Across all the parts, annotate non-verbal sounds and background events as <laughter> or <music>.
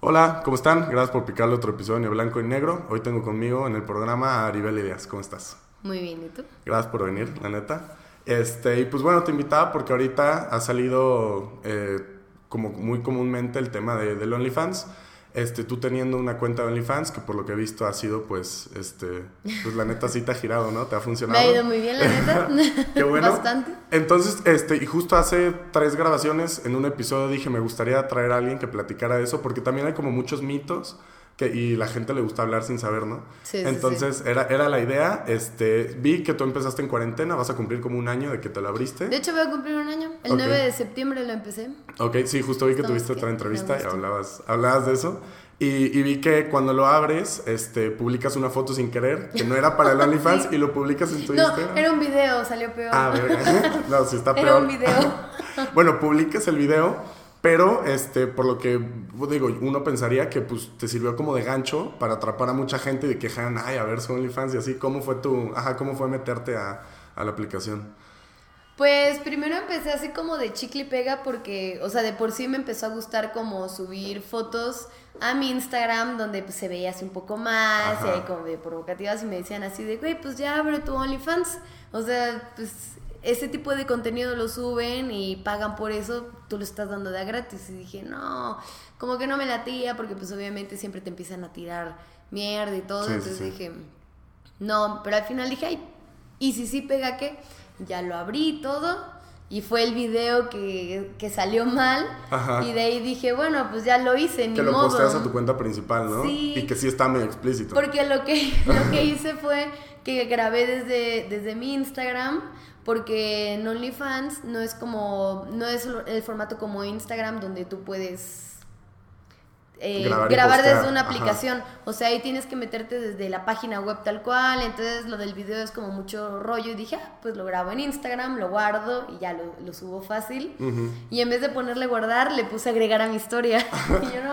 Hola, ¿cómo están? Gracias por picarle otro episodio de Blanco y Negro. Hoy tengo conmigo en el programa a Aribel Ideas. ¿Cómo estás? Muy bien, ¿y tú? Gracias por venir, la neta. Este, y pues bueno, te invitaba porque ahorita ha salido eh, como muy comúnmente el tema de, del OnlyFans. Este, tú teniendo una cuenta de OnlyFans, que por lo que he visto ha sido, pues, este, pues la neta sí te ha girado, ¿no? Te ha funcionado. Me ha ido muy bien, la neta. <laughs> Qué bueno. Bastante. Entonces, este, y justo hace tres grabaciones, en un episodio dije, me gustaría traer a alguien que platicara de eso, porque también hay como muchos mitos que, y la gente le gusta hablar sin saber, ¿no? Sí, sí, Entonces, Era, era la idea. Este, vi que tú empezaste en cuarentena, vas a cumplir como un año de que te lo abriste. De hecho, voy a cumplir un año. El Ok. 9 de septiembre lo empecé. Ok, sí, justo vi que Estamos tuviste que otra entrevista y hablabas, hablabas de eso. Y, y vi que cuando lo abres, este, publicas una foto sin querer, que no era para el <laughs> OnlyFans, Sí. y lo publicas en tu No, Instagram. era un video, salió peor. Ah, verga. <laughs> <laughs> No, sí está Era peor. un video. bueno, publicas el video, pero este, por lo que pues, digo, uno pensaría que pues te sirvió como de gancho para atrapar a mucha gente y de que dijeran, ay, a ver, son OnlyFans y así. ¿Cómo fue tu, ajá, cómo fue meterte a, a la aplicación? Pues primero empecé así como de chicle y pega porque, o sea, de por sí me empezó a gustar como subir fotos a mi Instagram donde pues, se veía así un poco más Ajá. y ahí como de provocativas y me decían así de, güey, pues ya abre tu OnlyFans. O sea, pues ese tipo de contenido lo suben y pagan por eso, tú lo estás dando de a gratis. Y dije, no, como que no me latía porque pues obviamente siempre te empiezan a tirar mierda y todo. Sí, entonces sí. dije, no, pero al final dije, ay, ¿y si sí pega qué? Ya lo abrí todo y fue el video que, que salió mal Ajá. y de ahí dije, bueno, pues ya lo hice, ni Que lo modo. posteas a tu cuenta principal, ¿no? Sí. Y que sí está medio explícito. Porque lo que, <laughs> lo que hice fue que grabé desde, desde mi Instagram, porque en OnlyFans no es como, no es el formato como Instagram donde tú puedes eh, Grabar grabar, y desde una ajá. aplicación. O sea, ahí tienes que meterte desde la página web tal cual, entonces lo del video es como mucho rollo y dije, ah, pues lo grabo en Instagram, lo guardo y ya lo, lo subo fácil. Ujú. Y en vez de ponerle guardar, le puse agregar a mi historia. <laughs> <laughs> y, yo no,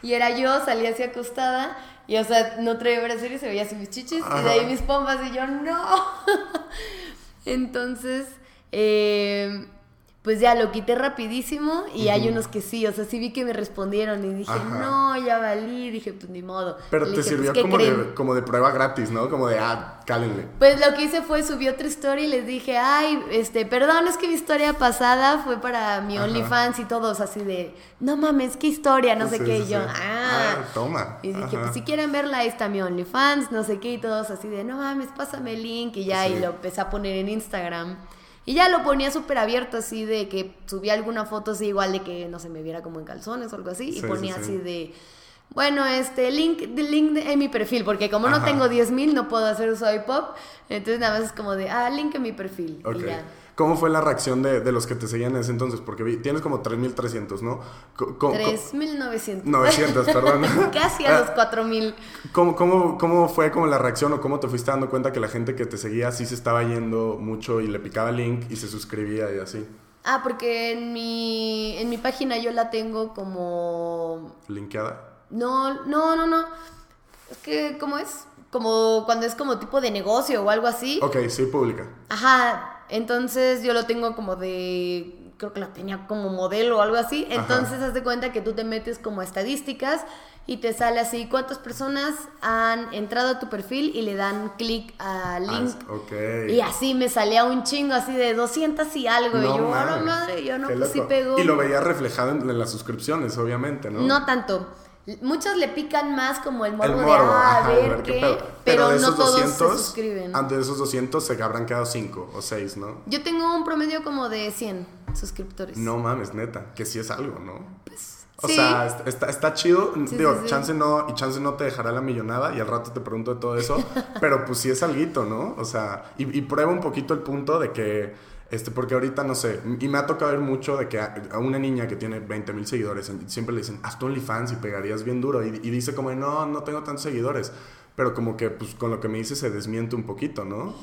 y era yo, salía así acostada. Y o sea, no traía bracer y se veía así mis chichis. Y Ajá. de ahí mis pompas. Y yo, no. <laughs> Entonces, eh, pues ya lo quité rapidísimo. Y hay unos que sí. O sea, sí vi que me respondieron. Y dije, Ajá. no, ya valí. Dije, pues ni modo. Pero te dije, sirvió pues, ¿qué como de, como de prueba gratis, ¿no? Como de, ah, cálenle. Pues lo que hice fue subí otra historia y les dije, ay, este, perdón, es que mi historia pasada fue para mi. OnlyFans y todos así de, no mames, qué historia, no sé qué. sí, y yo, sí. ah. Ah, toma. Y dije, Ajá. pues si quieren verla, ahí está mi OnlyFans, no sé qué, y todos así de, no mames, pásame el link, y ya, y lo empecé a poner en Instagram. Y ya lo ponía súper abierto, así de que subía alguna foto así, igual de que no se me viera como en calzones o algo así, Sí, y ponía sí. así de, bueno, este, link, de link de- en mi perfil, porque como no tengo 10.000 no puedo hacer swipe pop, entonces nada más es como de, ah, link en mi perfil, y ya. ¿Cómo fue la reacción de, de los que te seguían en ese entonces? Porque vi- tienes como 3.300, ¿no? Co- co- co- 3.900. 900, perdón. <laughs> Casi a los 4.000. ¿Cómo, cómo, ¿Cómo fue como la reacción o cómo te fuiste dando cuenta que la gente que te seguía sí se estaba yendo mucho y le picaba el link y se suscribía y así? Ah, porque en mi, en mi página yo la tengo como... ¿Linkeada? No, no, no, no. Es que, ¿cómo es? Como cuando es como tipo de negocio o algo así. Ok, sí, pública. Ajá, entonces yo lo tengo como de... Creo que lo tenía como modelo o algo así. Ajá. Entonces haz de cuenta que tú te metes como a estadísticas y te sale así cuántas personas han entrado a tu perfil y le dan clic al link. Ah, ok. Y así me salía un chingo así de 200 y algo. y yo, a mames, madre, yo no, pues sí pegó. Y lo veías reflejado en, en las suscripciones, obviamente, ¿no? No tanto. Muchos le pican más como el morbo, El de, ah, a ver qué qué, pedo. pero, de no esos todos 200, se suscriben. Antes de esos 200 se habrán quedado 5 o 6, ¿no? Yo tengo un promedio como de 100 suscriptores. No mames, neta, que sí es algo, ¿no? O sí. sea, est- está, está chido. Sí, Digo, sí. chance no, y chance no te dejará la millonada, y al rato te pregunto de todo eso, <laughs> pero pues sí es alguito, ¿no? O sea, y, y prueba un poquito el punto de que, este, porque ahorita no sé, y me ha tocado ver mucho de que a, a una niña que tiene 20 mil seguidores, siempre le dicen, haz tu OnlyFans y pegarías bien duro, y, y dice como, no, no tengo tantos seguidores, pero como que, pues con lo que me dice se desmiente un poquito, ¿no?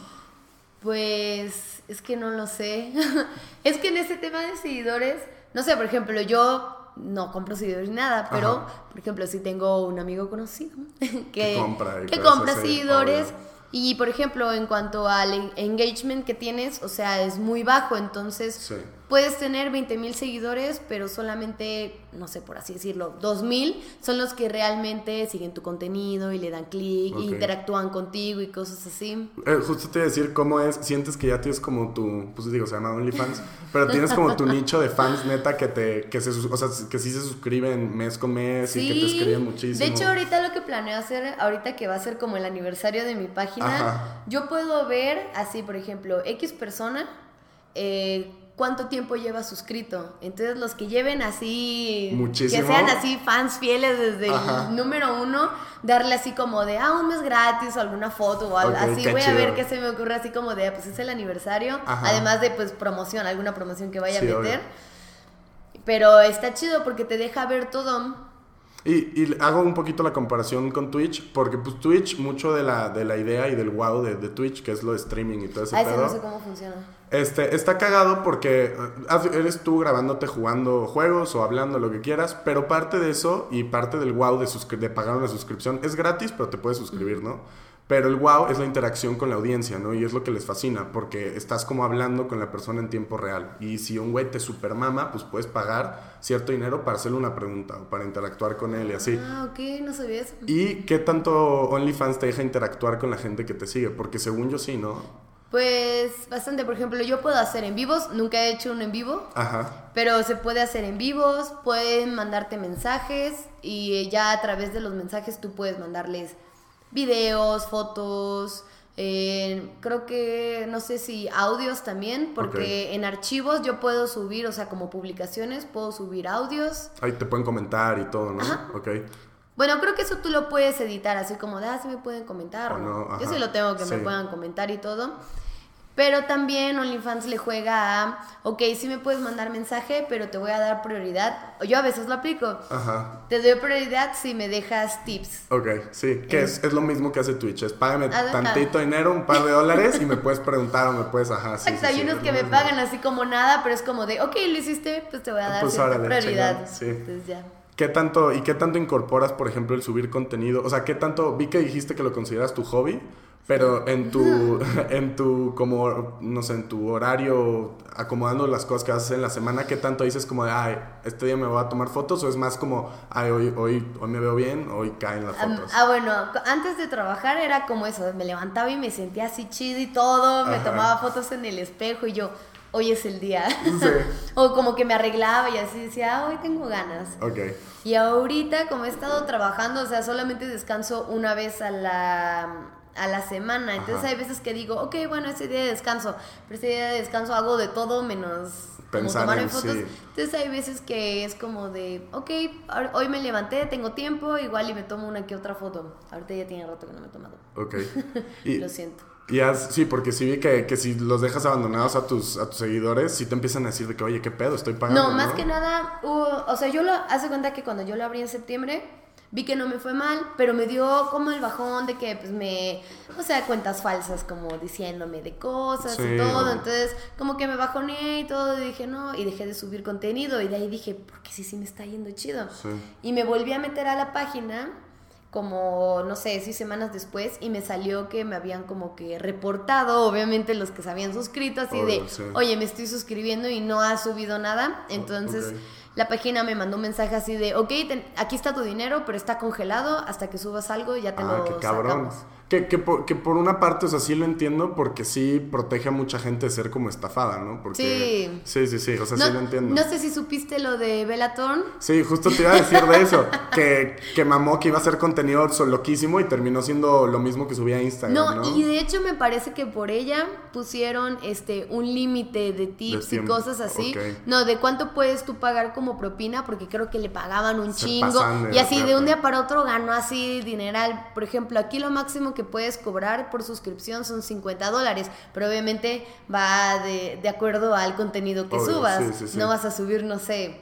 Pues es que no lo sé. <laughs> es que en ese tema de seguidores, no sé, por ejemplo, yo no compro seguidores ni nada, pero Ajá. por ejemplo, si tengo un amigo conocido <laughs> que, Que compra que cosas compra seguidores obvio. Y por ejemplo, en cuanto al en- engagement que tienes, o sea, es muy bajo, entonces Sí. Puedes tener 20 mil seguidores, pero solamente, no sé por así decirlo, 2 mil son los que realmente siguen tu contenido y le dan clic Ok. y interactúan contigo y cosas así. Eh, justo te iba a decir cómo es, sientes que ya tienes como tu, pues digo, se llama OnlyFans, pero tienes como tu <laughs> nicho de fans neta que te, que se, o sea, que sí se suscriben mes con mes y que te escriben muchísimo. De hecho, ahorita lo que planeo hacer, ahorita que va a ser como el aniversario de mi página, Ajá. yo puedo ver así, por ejemplo, X persona, eh, cuánto tiempo lleva suscrito. Entonces, los que lleven así, Muchísimo. que sean así fans fieles desde Ajá. el número uno, darle así como de, ah, un mes gratis o alguna foto o algo Ok, así. Voy a chido. ver qué se me ocurre así como de, ah, pues es el aniversario, Ajá. además de pues promoción, alguna promoción que vaya Sí, a obvio. meter. Pero está chido porque te deja ver todo. Y, y hago un poquito la comparación con Twitch, porque pues Twitch, mucho de la, de la idea y del wow de, de Twitch, que es lo de streaming y todo ese A ese pedo, no sé cómo funciona. Este, está cagado porque eh, eres tú grabándote jugando juegos o hablando lo que quieras, pero parte de eso y parte del wow de pagar una suscripción es gratis, pero te puedes suscribir, ¿no? Pero el wow es la interacción con la audiencia, ¿no? Y es lo que les fascina, porque estás como hablando con la persona en tiempo real. Y si un güey te supermama, pues puedes pagar cierto dinero para hacerle una pregunta o para interactuar con él y así. Ah, ok, no sabía eso. ¿Y qué tanto OnlyFans te deja interactuar con la gente que te sigue? Porque según yo sí, ¿no? Pues bastante, por ejemplo, yo puedo hacer en vivos, nunca he hecho uno en vivo, Ajá. pero se puede hacer en vivos, pueden mandarte mensajes y ya a través de los mensajes tú puedes mandarles videos, fotos, eh, creo que no sé si audios también, porque en archivos yo puedo subir, o sea, como publicaciones, puedo subir audios. Ahí te pueden comentar y todo, ¿no? Ajá. Ok. Bueno, creo que eso tú lo puedes editar, así como de, ah, sí me pueden comentar. O o no, Yo sí lo tengo que me Sí. puedan comentar y todo. Pero también OnlyFans le juega a, ok, sí me puedes mandar mensaje, pero te voy a dar prioridad. Yo a veces lo aplico. Ajá. Te doy prioridad si me dejas tips. Ok, sí. Que es, es lo mismo que hace Twitch. Es págame Ajá. tantito dinero, un par de dólares y me puedes preguntar o me puedes, ajá. Sí, Exacto, sí, hay sí, unos que me pagan así como nada, pero es como de, ok, lo hiciste, pues te voy a dar Pues prioridad. chingón, sí. Entonces ya. ¿Qué tanto, ¿Y qué tanto incorporas, por ejemplo, el subir contenido? O sea, ¿qué tanto, vi que dijiste que lo consideras tu hobby, pero en tu, <laughs> en tu, como, no sé, en tu horario, acomodando las cosas que haces en la semana, ¿qué tanto dices como de, ay, este día me voy a tomar fotos? ¿O es más como, ay, hoy, hoy, hoy me veo bien, hoy caen las fotos? Ah, bueno, antes de trabajar era como eso, me levantaba y me sentía así chido y todo, me Ajá. tomaba fotos en el espejo y yo, hoy es el día. Sí. <laughs> o como que me arreglaba y así decía, ah, hoy tengo ganas. Ok. Y ahorita, como he estado trabajando, o sea, solamente descanso una vez a la, a la semana. Entonces Ajá. hay veces que digo, ok, bueno, ese día de descanso, pero ese día de descanso hago de todo menos como tomarme en fotos. sí. Entonces hay veces que es como de, ok, hoy me levanté, tengo tiempo, igual y me tomo una que otra foto. Ahorita ya tiene rato que no me he tomado. Ok. <laughs> Lo siento. Y haz- sí, porque sí vi que, que si los dejas abandonados a tus, a tus seguidores, sí te empiezan a decir de que, oye, ¿qué pedo? Estoy pagando. No, más que nada, hubo- o sea, yo lo hace cuenta que cuando yo lo abrí en septiembre, vi que no me fue mal, pero me dio como el bajón de que pues me, o sea, cuentas falsas como diciéndome de cosas Sí, y todo, entonces como que me bajoneé y todo, y dije no, y dejé de subir contenido y de ahí dije, porque sí, sí me está yendo chido. Sí. Y me volví a meter a la página como, no sé, seis semanas después y me salió que me habían como que reportado, obviamente los que se habían suscrito, así de, sí. oye, me estoy suscribiendo y no ha subido nada. Entonces ok. la página me mandó un mensaje así de, ok, ten- aquí está tu dinero, pero está congelado hasta que subas algo y ya te Ah, lo qué cabrón. sacamos. Que, que, por, que por una parte, o sea, sí lo entiendo porque sí protege a mucha gente de ser como estafada, ¿no? Porque, sí. Sí, sí, O sea, No, sí lo entiendo. no sé si supiste lo de Bellatorn. Sí, justo te iba a decir de eso. que, que mamó que iba a hacer contenido loquísimo y terminó siendo lo mismo que subía a Instagram, No, ¿no? y de hecho me parece que por ella pusieron este un límite de tips y cosas así. No, de cuánto puedes tú pagar como propina, porque creo que le pagaban un Se chingo. Y así de un día para otro ganó así dineral. Por ejemplo, aquí lo máximo que puedes cobrar por suscripción son 50 dólares, pero obviamente va de, de acuerdo al contenido que Obvio, subas. sí, sí, sí. No vas a subir, no sé.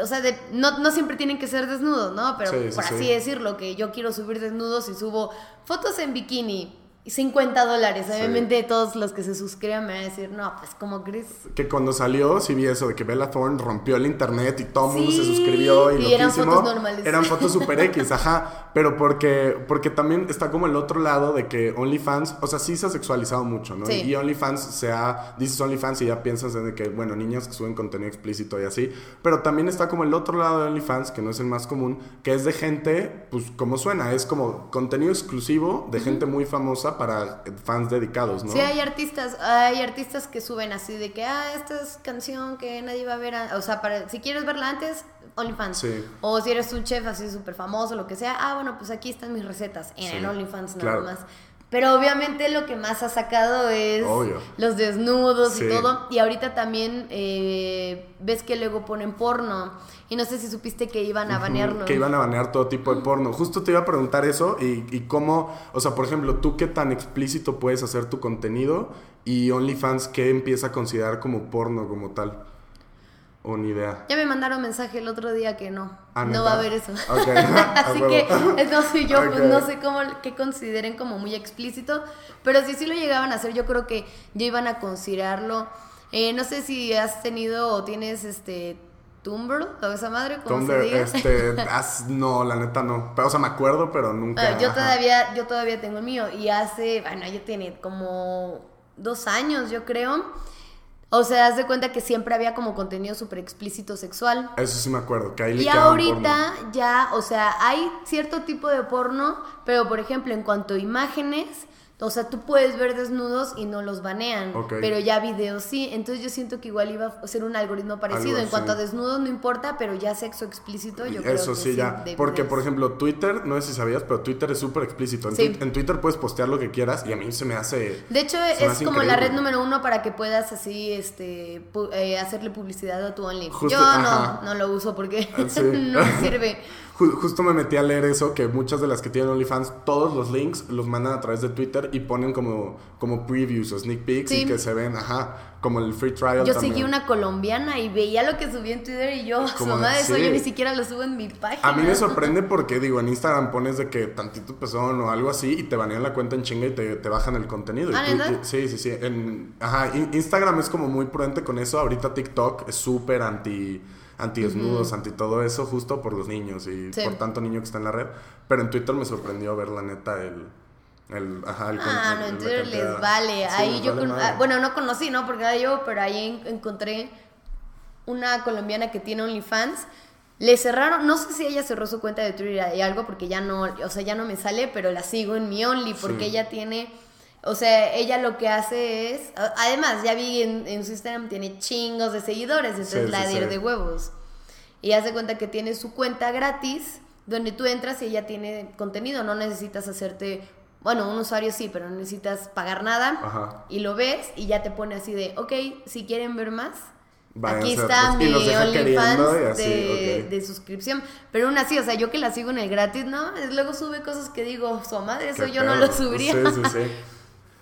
O sea, de- no, no siempre tienen que ser desnudos, ¿no? Pero por sí. así decirlo, que yo quiero subir desnudos y subo fotos en bikini 50 dólares. Obviamente todos los que se suscriban me van a decir, no, pues como crees. Que cuando salió, sí vi eso de que Bella Thorne rompió el internet y todo el mundo se suscribió. Y, y eran fotos normales. Eran <laughs> fotos super X, ajá. Pero porque, porque también está como el otro lado de que OnlyFans, o sea, sí se ha sexualizado mucho, ¿no? Y OnlyFans se ha, dices OnlyFans y ya piensas en que, bueno, niños que suben contenido explícito y así. Pero también está como el otro lado de OnlyFans, que no es el más común, que es de gente, pues como suena, es como contenido exclusivo de gente muy famosa para fans dedicados, ¿no? Sí, hay artistas, hay artistas que suben así de que, ah, esta es canción que nadie va a ver, o sea, para, si quieres verla antes, OnlyFans. Sí. O si eres un chef así súper famoso, lo que sea, ah, bueno, pues aquí están mis recetas en OnlyFans nada más. Pero obviamente lo que más ha sacado es los desnudos y todo. Y ahorita también eh, ves que luego ponen porno. Y no sé si supiste que iban a banearlo. Que iban a banear todo tipo de porno. Justo te iba a preguntar eso y, y cómo, o sea, por ejemplo, tú qué tan explícito puedes hacer tu contenido y OnlyFans qué empieza a considerar como porno como tal. O ni idea. Ya me mandaron mensaje el otro día que no. Ah, no va a haber eso. <laughs> Así que no soy yo, pues no sé cómo que consideren como muy explícito. Pero si sí lo llegaban a hacer, yo creo que ya iban a considerarlo. Eh, no sé si has tenido o tienes este Tumblr o esa madre, como se diga? este, <laughs> no, la neta no. o sea, me acuerdo, pero nunca. Ah, yo todavía, yo todavía tengo el mío y hace, bueno, ya tiene como dos años, yo creo o sea, haz de cuenta que siempre había como contenido súper explícito sexual. Eso sí me acuerdo, que ahí Y ahorita ya, o sea, hay cierto tipo de porno, pero por ejemplo, en cuanto a imágenes, o sea, tú puedes ver desnudos y no los banean, pero ya videos sí. Entonces yo siento que igual iba a ser un algoritmo parecido. en cuanto a desnudos no importa, pero ya sexo explícito yo creo Eso sí, ya. Porque, por ejemplo, Twitter, no sé si sabías, pero Twitter es súper explícito. En, Twitter puedes postear lo que quieras y a mí se me hace... De hecho, es como la red número uno para que puedas así este eh, hacerle publicidad a tu OnlyFans. yo no, no lo uso porque ah, <laughs> no sirve <laughs> justo me metí a leer eso, que muchas de las que tienen OnlyFans, todos los links los mandan a través de Twitter y ponen como, como previews o sneak peeks y que se ven, ajá, como el free trial. Yo seguí una colombiana y veía lo que subí en Twitter y yo, su mamá de eso yo ni siquiera lo subo en mi página. A mí me sorprende porque, digo, en Instagram pones de que tantito pezón o algo así y te banean la cuenta en chinga y te, te bajan el contenido. ¿Ah, sí, sí, sí. En, ajá, Instagram es como muy prudente con eso. Ahorita TikTok es súper anti anti desnudos, anti todo eso, justo por los niños y por tanto niño que está en la red. Pero en Twitter me sorprendió ver la neta el... El, ajá, el, ah, no, en Twitter les vale. ahí yo, ah, bueno, no conocí, ¿no? Porque era yo, pero ahí encontré una colombiana que tiene OnlyFans. Le cerraron, no sé si ella cerró su cuenta de Twitter y algo porque ya no, o sea, ya no me sale, pero la sigo en mi Only porque ella tiene o sea, ella lo que hace es. Además, ya vi en, su Instagram tiene chingos de seguidores, entonces la de huevos. Y hace cuenta que tiene su cuenta gratis, donde tú entras y ella tiene contenido. No necesitas hacerte. Bueno, un usuario sí, pero no necesitas pagar nada. Y lo ves y ya te pone así de, ok, si quieren ver más, Aquí está mi OnlyFans de, de, suscripción. Pero aún así, o sea, yo que la sigo en el gratis, ¿no? Luego sube cosas que digo, su madre, eso yo no lo subiría. Sí, sí, sí. <laughs>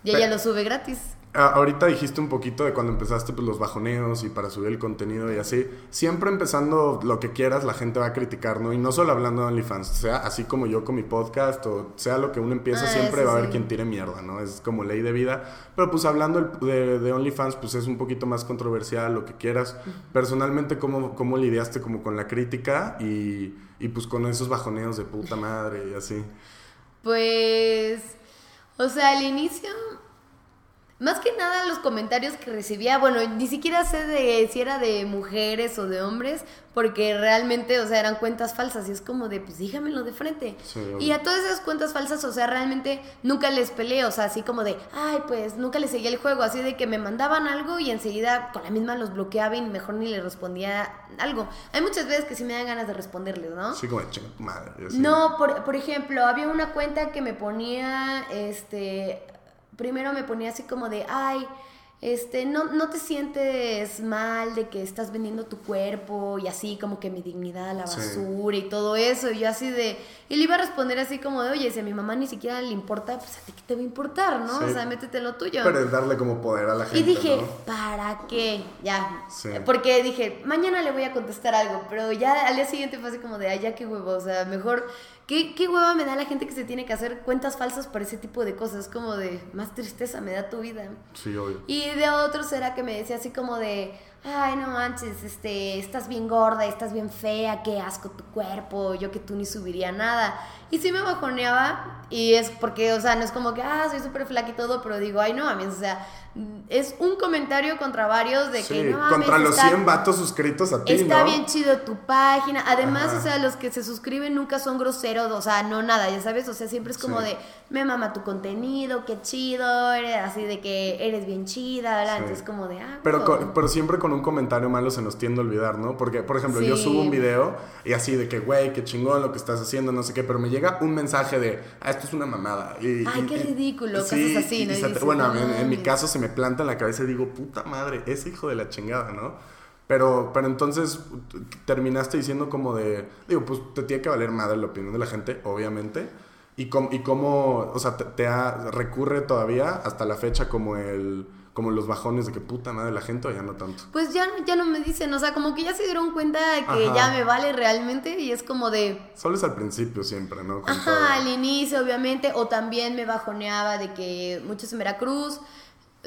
Y ella lo sube gratis. Ahorita dijiste un poquito de cuando empezaste pues, los bajoneos y para subir el contenido y así. Siempre empezando lo que quieras, la gente va a criticar, ¿no? Y no solo hablando de OnlyFans, sea así como yo con mi podcast o sea lo que uno empieza, ah, siempre va a haber quien tire mierda, ¿no? Es como ley de vida. Pero pues hablando de, de, OnlyFans, pues es un poquito más controversial, lo que quieras. Personalmente, ¿cómo, cómo lidiaste como con la crítica y, y pues con esos bajoneos de puta madre y así? Pues o sea, al inicio, más que nada los comentarios que recibía, bueno, ni siquiera sé de si era de mujeres o de hombres, porque realmente, o sea, eran cuentas falsas y es como de, pues dígamelo de frente. y a todas esas cuentas falsas, o sea, realmente nunca les peleé, o sea, así como de, ay, pues nunca les seguía el juego, así de que me mandaban algo y enseguida con la misma los bloqueaba y mejor ni les respondía algo. Hay muchas veces que sí me dan ganas de responderles, ¿no? Sí, como de madre. No, por, por ejemplo, había una cuenta que me ponía, este, primero me ponía así como de, ay, este, no, no te sientes mal de que estás vendiendo tu cuerpo y así como que mi dignidad a la Sí. basura y todo eso. Y yo así de, y le iba a responder así como de, oye, si a mi mamá ni siquiera le importa, pues a ti qué te va a importar, ¿no? Sí. O sea, métete en lo tuyo. Pero es darle como poder a la gente. Y dije, ¿no? ¿para qué? Ya. Sí. Porque dije, mañana le voy a contestar algo, pero ya al día siguiente fue así como de, ay, ya qué huevo, o sea, mejor, ¿qué, qué hueva me da la gente que se tiene que hacer cuentas falsas por ese tipo de cosas? Como de, más tristeza me da tu vida. Sí, obvio. Y de otros era que me decía así como de, ay, no manches, este, estás bien gorda, estás bien fea, qué asco tu cuerpo, yo que tú ni subiría nada. Y sí me bajoneaba y es porque, o sea, no es como que, ah, soy súper flaca y todo, pero digo, ay, no mames, o sea, es un comentario contra varios de Sí, que no mames, contra los está- 100 vatos suscritos a ti, Está ¿no? bien chido tu página. Además, Ajá. o sea, los que se suscriben nunca son groseros, o sea, no nada, ya sabes, o sea, siempre es como Sí. de, me mama tu contenido, qué chido, eres así de que eres bien chida, ¿verdad? Sí. Entonces como de, ah, Pero, con- pero siempre con un comentario malo se nos tiende a olvidar, ¿no? Porque, por ejemplo, yo subo un video y así de que, güey, qué chingón lo que estás haciendo, no sé qué, pero me llega un mensaje de, ah, esto es una mamada. Y, Ay, y- qué ridículo, sí, cosas así, ¿no? Bueno, no en, en mi caso se me planta en la cabeza y digo, puta madre, ese hijo de la chingada, ¿no? Pero, pero entonces terminaste diciendo como de, digo, pues te tiene que valer madre la opinión de la gente, obviamente. Y, cómo, y cómo, o sea, te, te ha- recurre todavía hasta la fecha como el, como los bajones de que puta madre la gente o ya no tanto. Pues ya, ya no me dicen, o sea, como que ya se dieron cuenta de que Ajá. ya me vale realmente y es como de, Solo es al principio siempre, ¿no? Con Ajá, todo. al inicio, obviamente, o también me bajoneaba de que muchos en Veracruz,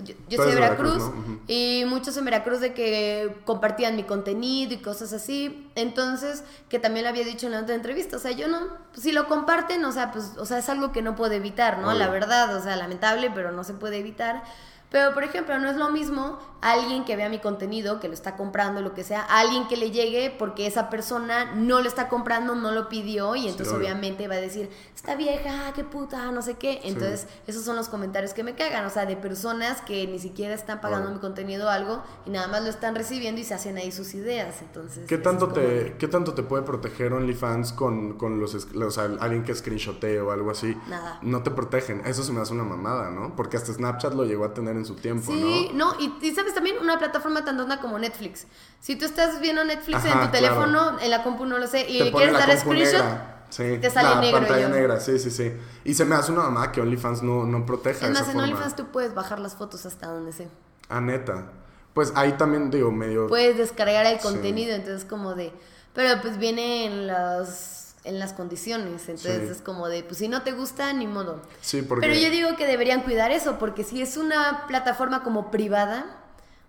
yo, yo soy de Veracruz, Veracruz, ¿no? Ujú. y muchos en Veracruz de que compartían mi contenido y cosas así, entonces, que también lo había dicho en la otra entrevista, o sea, yo no, pues, si lo comparten, o sea, pues, o sea, es algo que no puedo evitar, ¿no? La verdad, o sea, lamentable, pero no se puede evitar. Pero, por ejemplo, no es lo mismo alguien que vea mi contenido, que lo está comprando, lo que sea, alguien que le llegue porque esa persona no lo está comprando, no lo pidió y entonces obviamente va a decir, esta vieja, qué puta, no sé qué. Entonces, esos son los comentarios que me cagan, o sea, de personas que ni siquiera están pagando mi contenido o algo y nada más lo están recibiendo y se hacen ahí sus ideas. Entonces, ¿Qué tanto, te, de, ¿Qué tanto te puede proteger OnlyFans con, con los, sea, alguien que screenshotee o algo así? Nada. No te protegen. Eso se me hace una mamada, ¿no? Porque hasta Snapchat lo llegó a tener en su tiempo, Sí, ¿no? no, y, y sabes también una plataforma tan tonta como Netflix. Si tú estás viendo Netflix Ajá, en tu claro. teléfono, en la compu no lo sé, y le quieres dar screenshot. Sí. te sale La negro. pantalla yo. negra, sí, sí, sí. Y se me hace una mamada que OnlyFans no, no proteja Es esa más, en. OnlyFans tú puedes bajar las fotos hasta donde sea. Ah, neta. Pues ahí también, digo, medio... Puedes descargar el Sí. contenido, entonces como de... Pero pues viene en las, en las condiciones, entonces Sí. es como de, pues si no te gusta, ni modo. sí, porque... Pero yo digo que deberían cuidar eso, porque si es una plataforma como privada,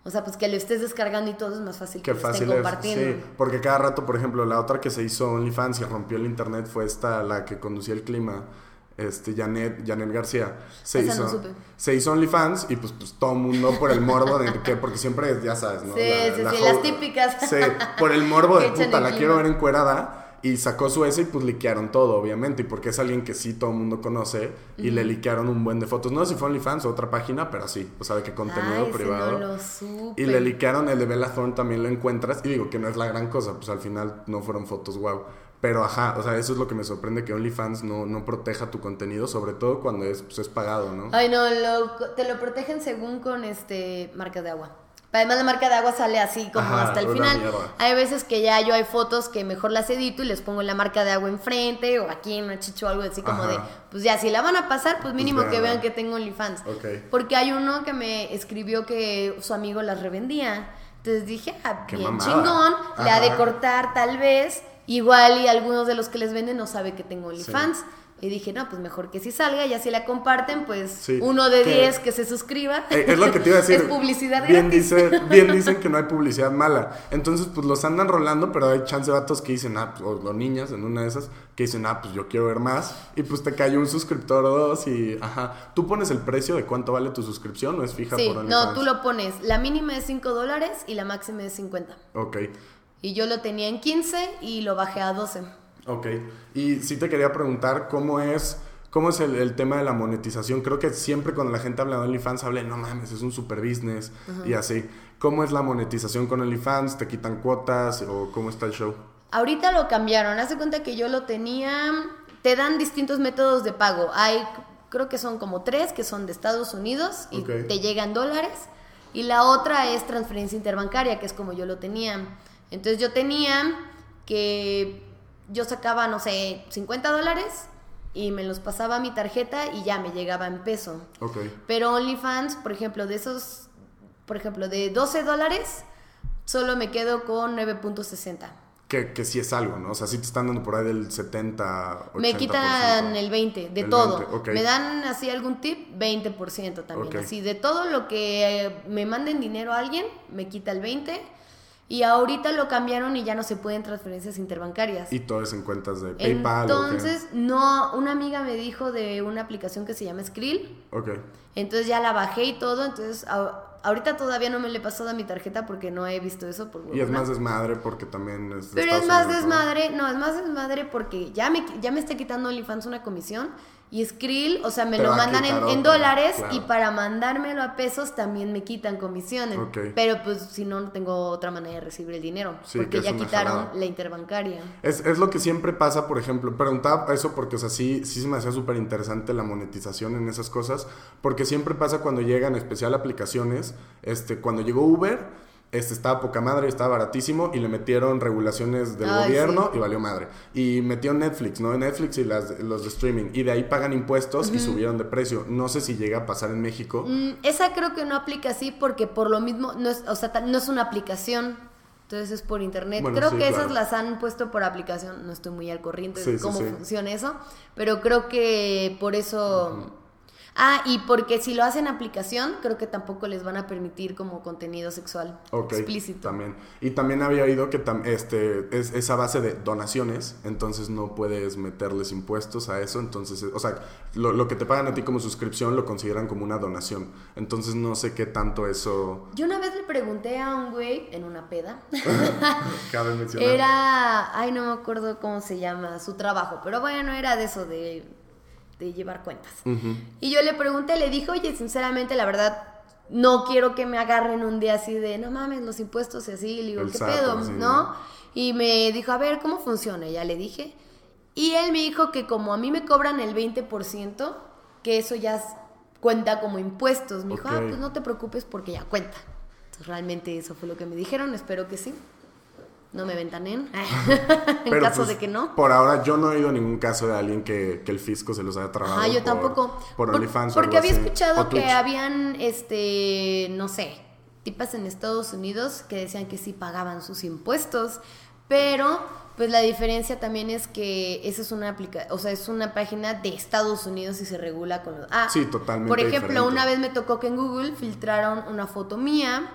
o sea, pues que lo estés descargando y todo es más fácil que Qué lo fácil estén es. compartiendo. Sí, porque cada rato, por ejemplo, la otra que se hizo OnlyFans y rompió el internet fue esta, la que conducía el clima, este, Janet, Janet García. Se Esa hizo, no supe. Se hizo OnlyFans y pues, pues todo el mundo por el morbo de que, porque siempre, ya sabes, ¿no? Sí, sí, sí, las típicas. Sí, por el morbo <laughs> de Que puta, la clima. quiero ver encuerada. Y sacó su ese y pues liquearon todo, obviamente. Y porque es alguien que sí todo el mundo conoce. Y le liquearon un buen de fotos. No sé si fue OnlyFans o otra página, pero sí. O sea, de que contenido Ay, privado. no lo supe. Y le liquearon el de Bella Thorne también lo encuentras. Y digo que no es la gran cosa, pues al final no fueron fotos wow. Pero ajá, o sea, eso es lo que me sorprende que OnlyFans no, no proteja tu contenido, sobre todo cuando es, pues, es pagado, ¿no? Ay, no, lo- te lo protegen según con este marca de agua. Además la marca de agua sale así como Ajá, hasta el final. mierda. Hay veces que ya yo hay fotos que mejor las edito y les pongo la marca de agua enfrente o aquí en una chicho o algo así como Ajá. de, pues ya, si la van a pasar, pues mínimo que vean que tengo OnlyFans. Porque hay uno que me escribió que su amigo las revendía. Entonces dije, ah, Qué bien mamada. chingón, le ha de cortar tal vez. Igual y algunos de los que les venden no sabe que tengo OnlyFans. Y dije, no, pues mejor que si salga, ya si la comparten, pues Sí, uno de que- 10 que se suscriba. Eh, es lo que te iba a <laughs> decir. es publicidad bien gratis. Dice, bien <laughs> dicen que no hay publicidad mala. Entonces, pues los andan rolando, pero hay chance de vatos que dicen, ah, pues, o, o niñas en una de esas, que dicen, ah, pues yo quiero ver más. Y pues te cayó un suscriptor o dos y, ajá. ¿Tú pones el precio de cuánto vale tu suscripción o es fija Sí, por OnlyFans? no, tú lo pones. La mínima es 5 dólares y la máxima es 50. Ok. Y yo lo tenía en 15 y lo bajé a 12. Ok. Y sí te quería preguntar cómo es, cómo es el, el tema de la monetización. Creo que siempre cuando la gente habla de OnlyFans habla, no mames, es un super business y así. ¿Cómo es la monetización con OnlyFans? ¿Te quitan cuotas o cómo está el show? Ahorita lo cambiaron. Haz de cuenta que yo lo tenía. Te dan distintos métodos de pago. Hay, creo que son como tres que son de Estados Unidos y Ok. te llegan dólares. Y la otra es transferencia interbancaria, que es como yo lo tenía. Entonces yo tenía que yo sacaba, no sé, 50 dólares y me los pasaba a mi tarjeta y ya me llegaba en peso. Ok. Pero OnlyFans, por ejemplo, de esos, por ejemplo, de 12 dólares, solo me quedo con 9.60. Que, que sí es algo, ¿no? O sea, sí te están dando por ahí del 70, 80%. Me quitan el 20 de El todo. 20, ok. Me dan así algún tip, 20% también. Ok. Así de todo lo que me manden dinero a alguien, me quita el 20. Y ahorita lo cambiaron y ya no se pueden transferencias interbancarias. Y todo es en cuentas de PayPal. ¿o qué? Entonces, no, una amiga me dijo de una aplicación que se llama Skrill. Ok. Entonces ya la bajé y todo. Entonces, a- ahorita todavía no me le he pasado a mi tarjeta porque no he visto eso. Por Y es más desmadre porque también es Pero es más Unidos, ¿no? desmadre, no, es más desmadre porque ya me, ya me está quitando OnlyFans una comisión y Skrill, o sea, me Te lo mandan en, dólares claro. y para mandármelo a pesos también me quitan comisiones. Pero pues si no, no tengo otra manera de recibir el dinero Sí, porque ya quitaron jalada. la interbancaria. Es, es lo que siempre pasa, por ejemplo, preguntaba eso porque, o sea, sí, sí se me hacía súper interesante la monetización en esas cosas, porque siempre pasa cuando llegan, en especial aplicaciones, este, cuando llegó Uber, este estaba poca madre, estaba baratísimo y le metieron regulaciones del Ay, gobierno sí. y valió madre. Y metió Netflix, ¿no? Netflix y las, los de streaming, y de ahí pagan impuestos y subieron de precio. No sé si llega a pasar en México. Mm, esa creo que no aplica así porque por lo mismo, no es, o sea, no es una aplicación. Entonces es por internet. Bueno, creo sí, que claro. esas las han puesto por aplicación. No estoy muy al corriente Sí, de cómo funciona eso. Pero creo que por eso. Ah, y porque si lo hacen aplicación, creo que tampoco les van a permitir como contenido sexual explícito. También. Y también había oído que tam- este, es esa base de donaciones, entonces no puedes meterles impuestos a eso. Entonces, o sea, lo, lo que te pagan a ti como suscripción lo consideran como una donación. Entonces no sé qué tanto eso Yo una vez le pregunté a un güey en una peda. <laughs> cabe mencionar. Era, ay, no me acuerdo cómo se llama, su trabajo, pero bueno, era de eso, de, de llevar cuentas. Y yo le pregunté, le dije, oye, sinceramente, la verdad, no quiero que me agarren un día así de, no mames, los impuestos y así, le digo, El ¿qué pedo? ¿No? Y me dijo, a ver, ¿cómo funciona? Y ya le dije. Y él me dijo que como a mí me cobran el 20%, que eso ya cuenta como impuestos. Me dijo, ah, pues no te preocupes porque ya cuenta. Entonces, realmente eso fue lo que me dijeron, espero que sí. No me ventanen. <laughs> en Pero, caso pues, de que no. Por ahora yo no he oído ningún caso de alguien que, que el fisco se los haya trabado. Ah, yo por- tampoco. Por, OnlyFans o Porque algo había así. escuchado O que Twitch. habían, este, no sé, tipas en Estados Unidos que decían que sí pagaban sus impuestos, pero pues la diferencia también es que esa es una aplica, o sea, es una página de Estados Unidos y se regula con los. Ah, Sí, totalmente Por ejemplo, diferente. una vez me tocó que en Google filtraron una foto mía.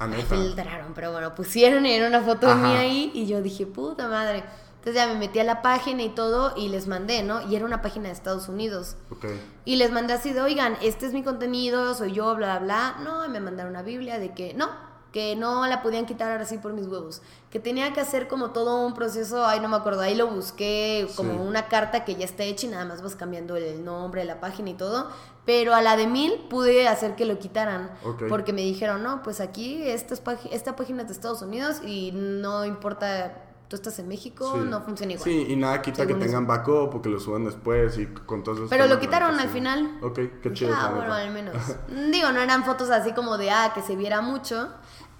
Ah, Ay, neta. filtraron, pero bueno, pusieron y era una foto Ajá. mía ahí y yo dije, puta madre. Entonces ya me metí a la página y todo y les mandé, ¿no? Y era una página de Estados Unidos. Ok. Y les mandé así de, oigan, este es mi contenido, soy yo, bla, bla, bla. No, y me mandaron una Biblia de que no, que no la podían quitar ahora sí por mis huevos. Que tenía que hacer como todo un proceso, ay, no me acuerdo, ahí lo busqué, como Sí. una carta que ya está hecha y nada más vas cambiando el nombre de la página y todo. Pero a la de mil pude hacer que lo quitaran. Ok. Porque me dijeron, no, pues aquí esta, es esta página es de Estados Unidos y no importa, tú estás en México, Sí. no funciona igual. Sí, y nada quita Según que tengan backup o que lo suban después y con todos esos Pero lo quitaron al final. Ok, qué chido. Ah, bueno, al menos. <laughs> Digo, no eran fotos así como de, ah, que se viera mucho,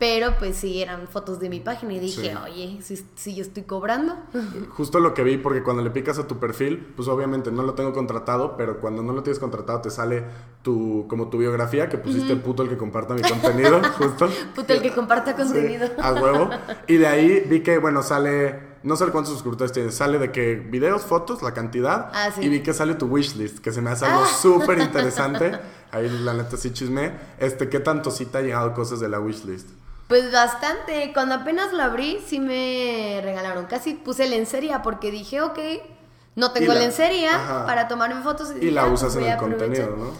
pero pues sí eran fotos de mi página y dije, Sí. oye, si, si yo estoy cobrando. Justo lo que vi, porque cuando le picas a tu perfil, pues obviamente no lo tengo contratado, pero cuando no lo tienes contratado te sale tu, como tu biografía, que pusiste puto el que comparta mi contenido, <laughs> justo. Puto el que comparta contenido. Sí, a huevo. Y de ahí vi que, bueno, sale, no sé cuántos suscriptores tienes, sale de que videos, fotos, la cantidad. Ah, sí. Y vi que sale tu wishlist, que se me hace algo Ah. <laughs> súper interesante. <laughs> Ahí la neta sí chismé. Este, ¿qué tanto sí te ha llegado cosas de la wishlist? Pues bastante. Cuando apenas lo abrí, sí me regalaron. Casi puse lencería porque dije, ok, no tengo Y la- lencería ajá. para tomarme fotos. Y dije, la pues usas en el contenido. ¿no?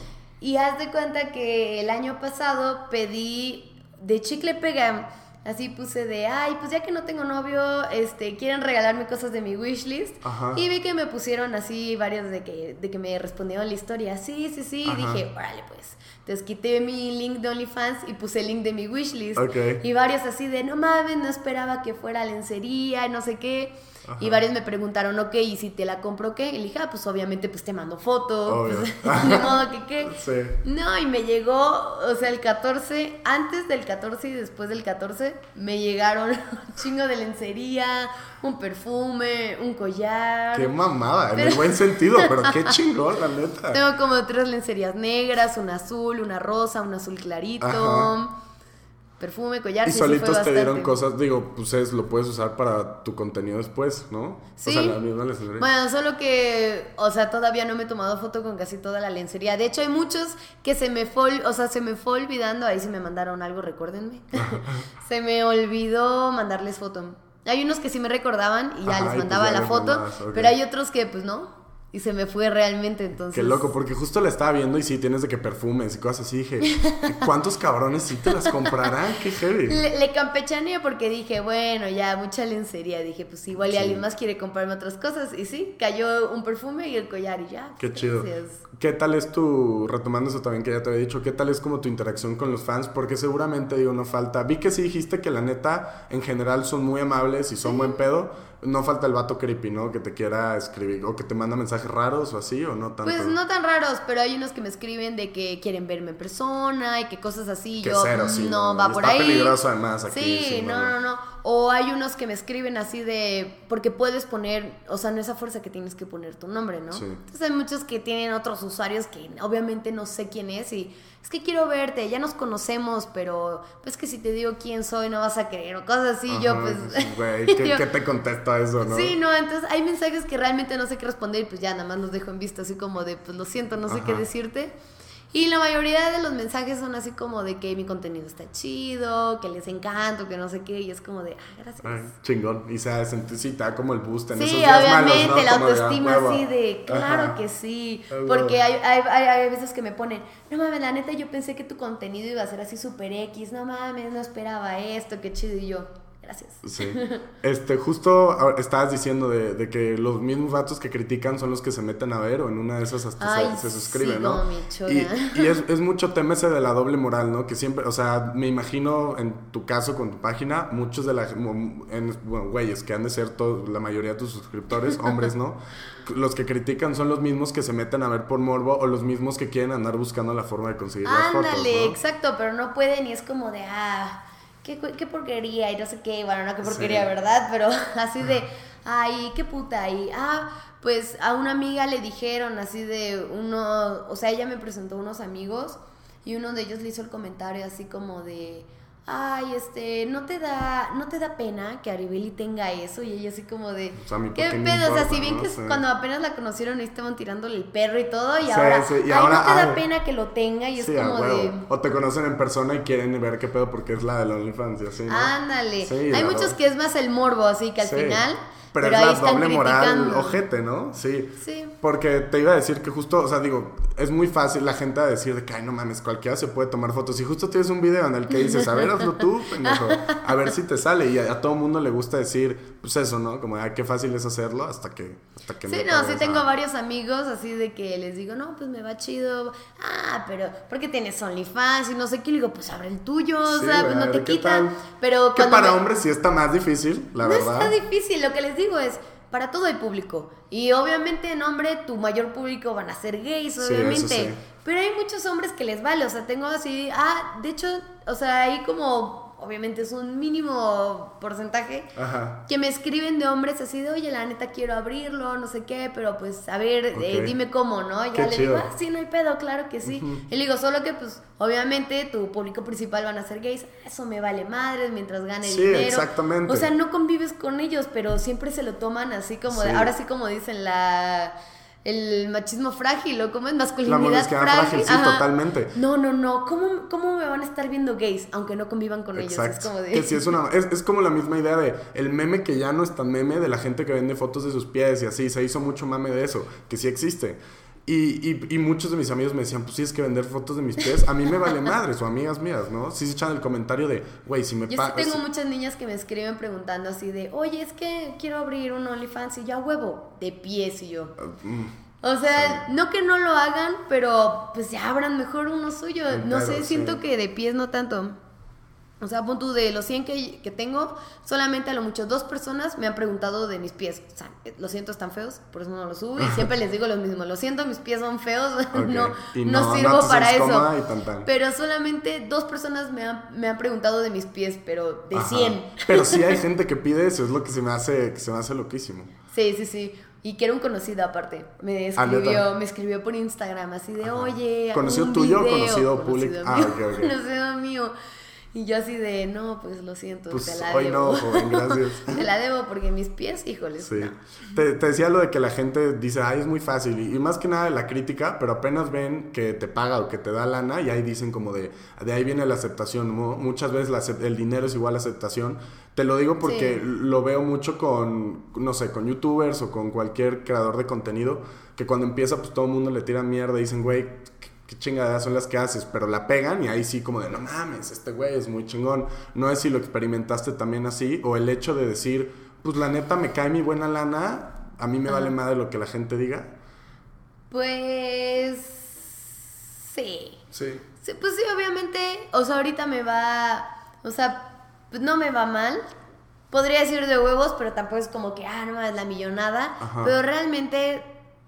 Y haz de cuenta que el año pasado pedí de chicle pega. Así puse de, ay, pues ya que no tengo novio, este, quieren regalarme cosas de mi wishlist. Y vi que me pusieron así varios de que, de que me respondieron la historia. Sí, sí, sí. Y dije, órale, pues. Entonces quité mi link de OnlyFans y puse el link de mi wishlist. Ok. Y varios así de, no mames, no esperaba que fuera lencería y no sé qué. Y varios me preguntaron, ok, ¿y si te la compro qué? Y le dije, ah, pues obviamente pues te mando foto. Pues, de modo que qué. <laughs> Sí. No, y me llegó, o sea, el 14, antes del 14 y después del 14, me llegaron <laughs> un chingo de lencería, un perfume, un collar. Qué mamada, en el buen sentido, <laughs> pero qué chingón, la neta. Tengo como tres lencerías negras, una azul, una rosa, un azul clarito. Ajá. Perfume, collar. Y sí, sí fue solitos te dieron cosas, digo, pues es, lo puedes usar para tu contenido después, ¿no? Sí. O sea, la misma lencería. Bueno, solo que, o sea, todavía no me he tomado foto con casi toda la lencería. De hecho, hay muchos que se me fue, o sea, se me fue olvidando. Ahí sí me mandaron algo, recuérdenme. <laughs> se me olvidó mandarles foto. Hay unos que sí me recordaban y ya Ajá, les pues mandaba ya la foto, pero hay otros que pues no. Y se me fue realmente, entonces. Qué loco, porque justo la estaba viendo y sí tienes de que perfumes y cosas así. Dije, ¿cuántos cabrones sí te las comprarán? Qué heavy. Le, le campechaneé porque dije, bueno, ya mucha lencería. Dije, pues igual y alguien más quiere comprarme otras cosas. Y sí, cayó un perfume y el collar y ya. Qué chido. Gracias. ¿Qué tal es tu, retomando eso también que ya te había dicho, qué tal es como tu interacción con los fans? Porque seguramente, digo, no falta. Vi que sí dijiste que la neta, en general, son muy amables y son buen pedo. No falta el vato creepy, ¿no? Que te quiera escribir o que te manda mensajes raros o así, o no tanto. Pues no tan raros, pero hay unos que me escriben de que quieren verme en persona y que cosas así. Que Yo, cero, sí, no, no. va Y por está ahí. peligroso además aquí, Sí, sí, no, no, no, no. O hay unos que me escriben así de. Porque puedes poner. O sea, no esa fuerza que tienes que poner tu nombre, ¿no? Sí. Entonces hay muchos que tienen otros usuarios que obviamente no sé quién es y. Es que quiero verte, ya nos conocemos, pero pues que si te digo quién soy no vas a creer o cosas así, yo pues... Güey, <laughs> ¿qué, yo- qué te eso, no? Sí, no, entonces hay mensajes que realmente no sé qué responder y pues ya nada más los dejo en visto así como de, pues lo siento, no sé qué decirte. Y la mayoría de los mensajes son así como de que mi contenido está chido, que les encanto, que no sé qué, y es como de, ah, gracias. Ay, chingón. Y se hace, sí, te da como el boost en esos días obviamente, malos, ¿no? la Como ah, autoestima así de, claro Ajá. que sí, Ah, porque hay, hay, hay, hay veces que me ponen, no mames, la neta yo pensé que tu contenido iba a ser así super X, no mames, no esperaba esto, qué chido, y yo, gracias. Sí. <laughs> Este, justo estabas diciendo de, de que los mismos vatos que critican son los que se meten a ver o en una de esas hasta Ay, se, se suscriben, sí, ¿no? como. Y, y es, <laughs> es mucho tema ese de la doble moral, ¿no? Que siempre, o sea, me imagino en tu caso con tu página, muchos de la en, bueno, güeyes que han de ser todo, la mayoría de tus suscriptores, <laughs> hombres, ¿no? Los que critican son los mismos que se meten a ver por morbo o los mismos que quieren andar buscando la forma de conseguir las fotos, Ándale, ¿no? exacto, pero no pueden y es como de, ah, qué, qué porquería y no sé qué, bueno, no qué porquería, Sí. ¿verdad? Pero <laughs> así de, ay, qué puta, y, ah, pues a una amiga le dijeron así de uno, o sea, ella me presentó unos amigos y uno de ellos le hizo el comentario así como de, ay, este, no te da, no te da pena que Aribeli tenga eso y ella así como de, O sea, a mí, ¿por qué pedo, o sea, si bien no? que Sí. cuando apenas la conocieron y estaban tirándole el perro y todo y Sí, ahora, sí, y ay, ahora, no te da pena que lo tenga y es Sí, como de... O te conocen en persona y quieren ver qué pedo porque es la de la así, ¿no? Ándale. Sí, Hay muchos verdad. que es más el morbo, así que al Sí. final. Pero, Pero, es la doble moral ojete, ¿no? Sí. Sí. Porque te iba a decir que justo, o sea, digo, es muy fácil la gente a decir de que, ay, no mames, cualquiera se puede tomar fotos. Y justo tienes un video en el que dices, a ver, hazlo tú, <laughs> pendejo, a ver si te sale. Y a, a todo mundo le gusta decir, pues eso, ¿no? Como, ay, qué fácil es hacerlo hasta que, hasta que Sí, no, sí tengo ah, varios amigos así de que les digo, no, pues me va chido. Ah, pero, ¿por qué tienes OnlyFans? Y no sé qué. Le digo, pues abre el tuyo, o sea, pues no te tal. Pero Que para me- hombres sí está más difícil, la no verdad. está difícil, lo que les digo es, para todo hay público. Y obviamente en hombre, tu mayor público van a ser gays, Sí, obviamente. eso sí. Pero hay muchos hombres que les vale, o sea, tengo así, ah, de hecho, o sea, hay como, obviamente es un mínimo porcentaje Ajá. que me escriben de hombres así de, oye, la neta quiero abrirlo, no sé qué, pero pues a ver, eh, dime cómo, ¿no? Ya Qué le chido. digo, ah, sí, no hay pedo, claro que sí. Y le digo, solo que pues obviamente tu público principal van a ser gays, eso me vale madres mientras gane Sí, dinero. exactamente. O sea, no convives con ellos, pero siempre se lo toman así como de, ahora sí como dicen la... El machismo frágil, o como es La masculinidad masculinidad frágil. frágil, sí, totalmente. No, no, no. ¿Cómo, ¿Cómo me van a estar viendo gays aunque no convivan con ellos? Es como de. Que sí es una es, es como la misma idea de el meme que ya no es tan meme de la gente que vende fotos de sus pies y así, se hizo mucho mame de eso, que sí existe. Y, y, y muchos de mis amigos me decían, pues sí, es que vender fotos de mis pies, a mí me vale madres, o amigas mías, ¿no? Sí se echan el comentario de, güey, si me Yo sí tengo muchas niñas que me escriben preguntando así de, oye, es que quiero abrir un OnlyFans y yo a huevo, de pies y yo. Mm, O sea, no que no lo hagan, pero pues ya abran mejor uno suyo. No sé, sí. siento que de pies no tanto. O sea, punto de los 100 que, que, tengo, solamente a lo mucho dos personas me han preguntado de mis pies. O sea, lo siento, están feos, por eso no los subo. Y siempre les digo lo mismo, lo siento, mis pies son feos, <laughs> no, no, sirvo para eso. Pero solamente dos personas me han, me han, preguntado de mis pies, pero de 100. Pero sí hay <laughs> gente que pide eso, es lo que se me hace, que se me hace loquísimo. Sí, sí, sí. Y que era un conocido aparte. Me ah, escribió, me escribió por Instagram así de, oye. ¿Conocido tuyo o conocido público? Ah, ok, ok. <laughs> Conocido mío. Y yo así de, no, pues lo siento, pues te la hoy no, joven, gracias. <laughs> te la debo porque mis pies, híjoles. Sí. Te, decía lo de que la gente dice, ay, es muy fácil. Y, más que nada la crítica, pero apenas ven que te paga o que te da lana y ahí dicen como de, de ahí viene la aceptación. Muchas veces el dinero es igual a aceptación. Te lo digo porque lo veo mucho con, no sé, con youtubers o con cualquier creador de contenido, que cuando empieza pues todo el mundo le tira mierda y dicen, güey, qué chingadas son las que haces, pero la pegan y ahí sí como de, no mames, este güey es muy chingón. No es si lo experimentaste también así, o el hecho de decir, pues la neta me cae mi buena lana, a mí me vale más de lo que la gente diga. Pues sí. Sí. Pues sí, obviamente, o sea, ahorita me va, o sea, pues no me va mal. Podría decir de huevos, pero tampoco es como que, ah, no es la millonada. Pero realmente,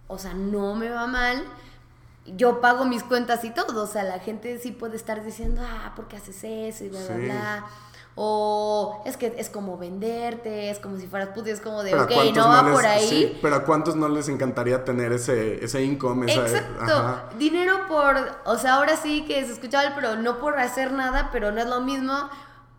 o sea, no me va mal yo pago mis cuentas y todo. O sea, la gente sí puede estar diciendo, ah, ¿por qué haces eso? Y bla, bla, bla. O es que es como venderte, es como si fueras puto, es como de, ok, no va por ahí. Sí, pero a cuántos no les encantaría tener ese, ese income, Exacto. Dinero por, o sea, ahora sí que es escuchable, pero no por hacer nada, pero no es lo mismo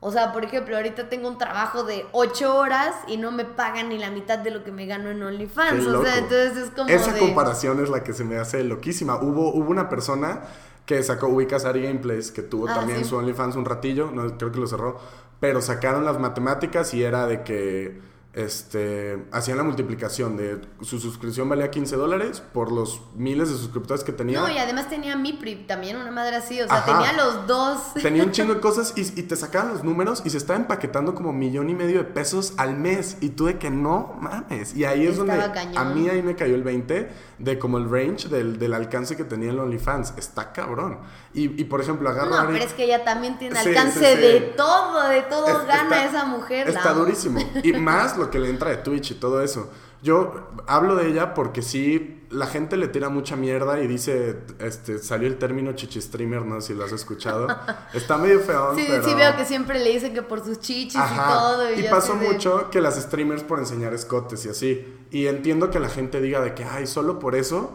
o sea, por ejemplo, ahorita tengo un trabajo de 8 horas y no me pagan ni la mitad de lo que me gano en OnlyFans. O sea, entonces es como. Esa comparación es la que se me hace loquísima. Hubo, hubo una persona que sacó Ubicas Ari Gameplays, que tuvo ah, también su OnlyFans un ratillo, no, creo que lo cerró, pero sacaron las matemáticas y era de que este, hacían la multiplicación de su suscripción valía 15 dólares por los miles de suscriptores que tenía. No, y además tenía MiPri también, una madre así, o sea, tenía los dos. Tenía un <laughs> chingo de cosas y, y, te sacaban los números y se estaba empaquetando como millón y medio de pesos al mes y tú de que no mames. Y ahí es donde a mí ahí me cayó el 20 de como el range del, del alcance que tenía el OnlyFans. Está cabrón. Y, y por ejemplo, agarra... No, pero es que ella también tiene alcance de todo, de todo gana esa mujer. Está durísimo. Y <laughs> más lo que le entra de Twitch y todo eso. Yo hablo de ella porque sí, la gente le tira mucha mierda y dice, este, salió el término chichi streamer, no sé si lo has escuchado. <laughs> Está medio feo. Sí, sí veo que siempre le dicen que por sus chichis y todo. Y, y pasó mucho que las streamers por enseñar escotes y así. Y entiendo que la gente diga de que, ay, solo por eso.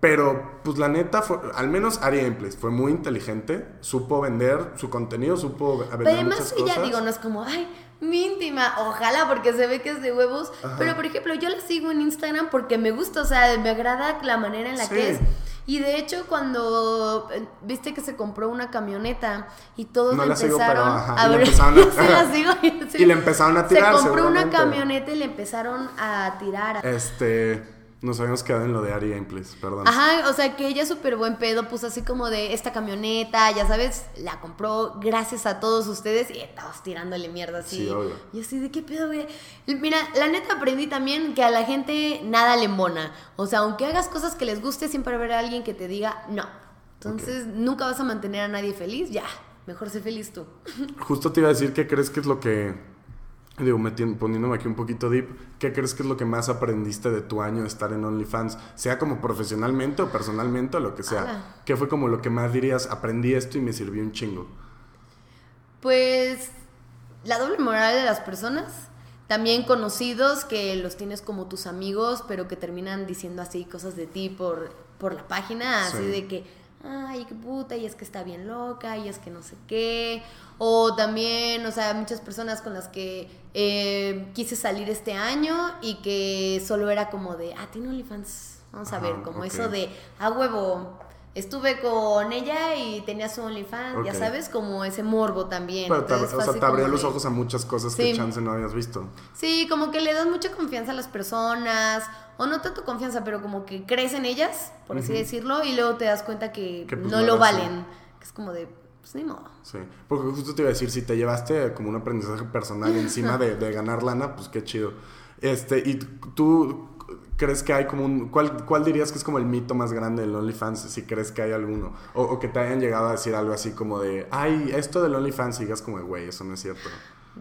Pero, pues la neta, fue, al menos Ari Gameplays fue muy inteligente, supo vender su contenido, supo vender pero además, ya digo, no es como, ay, mi íntima, ojalá, porque se ve que es de huevos. Pero, por ejemplo, yo la sigo en Instagram porque me gusta, o sea, me agrada la manera en la que es. Y de hecho, cuando eh, viste que se compró una camioneta y todos no empezaron a ver, y le empezaron a tirar. Se compró una camioneta y le empezaron a tirar. Este. Nos habíamos quedado en lo de Ari Gameplays, perdón. Ajá, o sea que ella súper buen pedo, puso así como de esta camioneta, ya sabes, la compró gracias a todos ustedes y estabas tirándole mierda así. Sí, obvio. Y así, ¿de qué pedo, güey? Mira, la neta aprendí también que a la gente nada le embona. O sea, aunque hagas cosas que les guste, siempre haber alguien que te diga no. Entonces, nunca vas a mantener a nadie feliz, ya. Mejor sé feliz tú. Justo te iba a decir que crees que es lo que digo, poniéndome aquí un poquito deep, ¿qué crees que es lo que más aprendiste de tu año de estar en OnlyFans? Sea como profesionalmente o personalmente o lo que sea. ¿Qué fue como lo que más dirías, aprendí esto y me sirvió un chingo? Pues la doble moral de las personas. También conocidos que los tienes como tus amigos, pero que terminan diciendo así cosas de ti por, por la página, así de que, ay, qué puta, y es que está bien loca, y es que no sé qué. O también, o sea, muchas personas con las que eh, quise salir este año y que solo era como de, ah, tiene OnlyFans. Vamos a ver, como eso de, ah, huevo, estuve con ella y tenía su OnlyFans, ya sabes, como ese morbo también. Pero te, o sea, te abrió los ojos a muchas cosas que chance no habías visto. Sí, como que le das mucha confianza a las personas, o no tanto confianza, pero como que crees en ellas, por así decirlo, y luego te das cuenta que, pues, no, lo valen. Que es como de, pues ni modo. Sí, porque justo te iba a decir, si te llevaste como un aprendizaje personal encima de, ganar lana, pues qué chido. Este, y tú, crees que hay como un... ¿cuál, ¿Cuál dirías que es como el mito más grande del OnlyFans? Si crees que hay alguno. O, o que te hayan llegado a decir algo así como de, ay, esto del OnlyFans, y digas como, güey, eso no es cierto.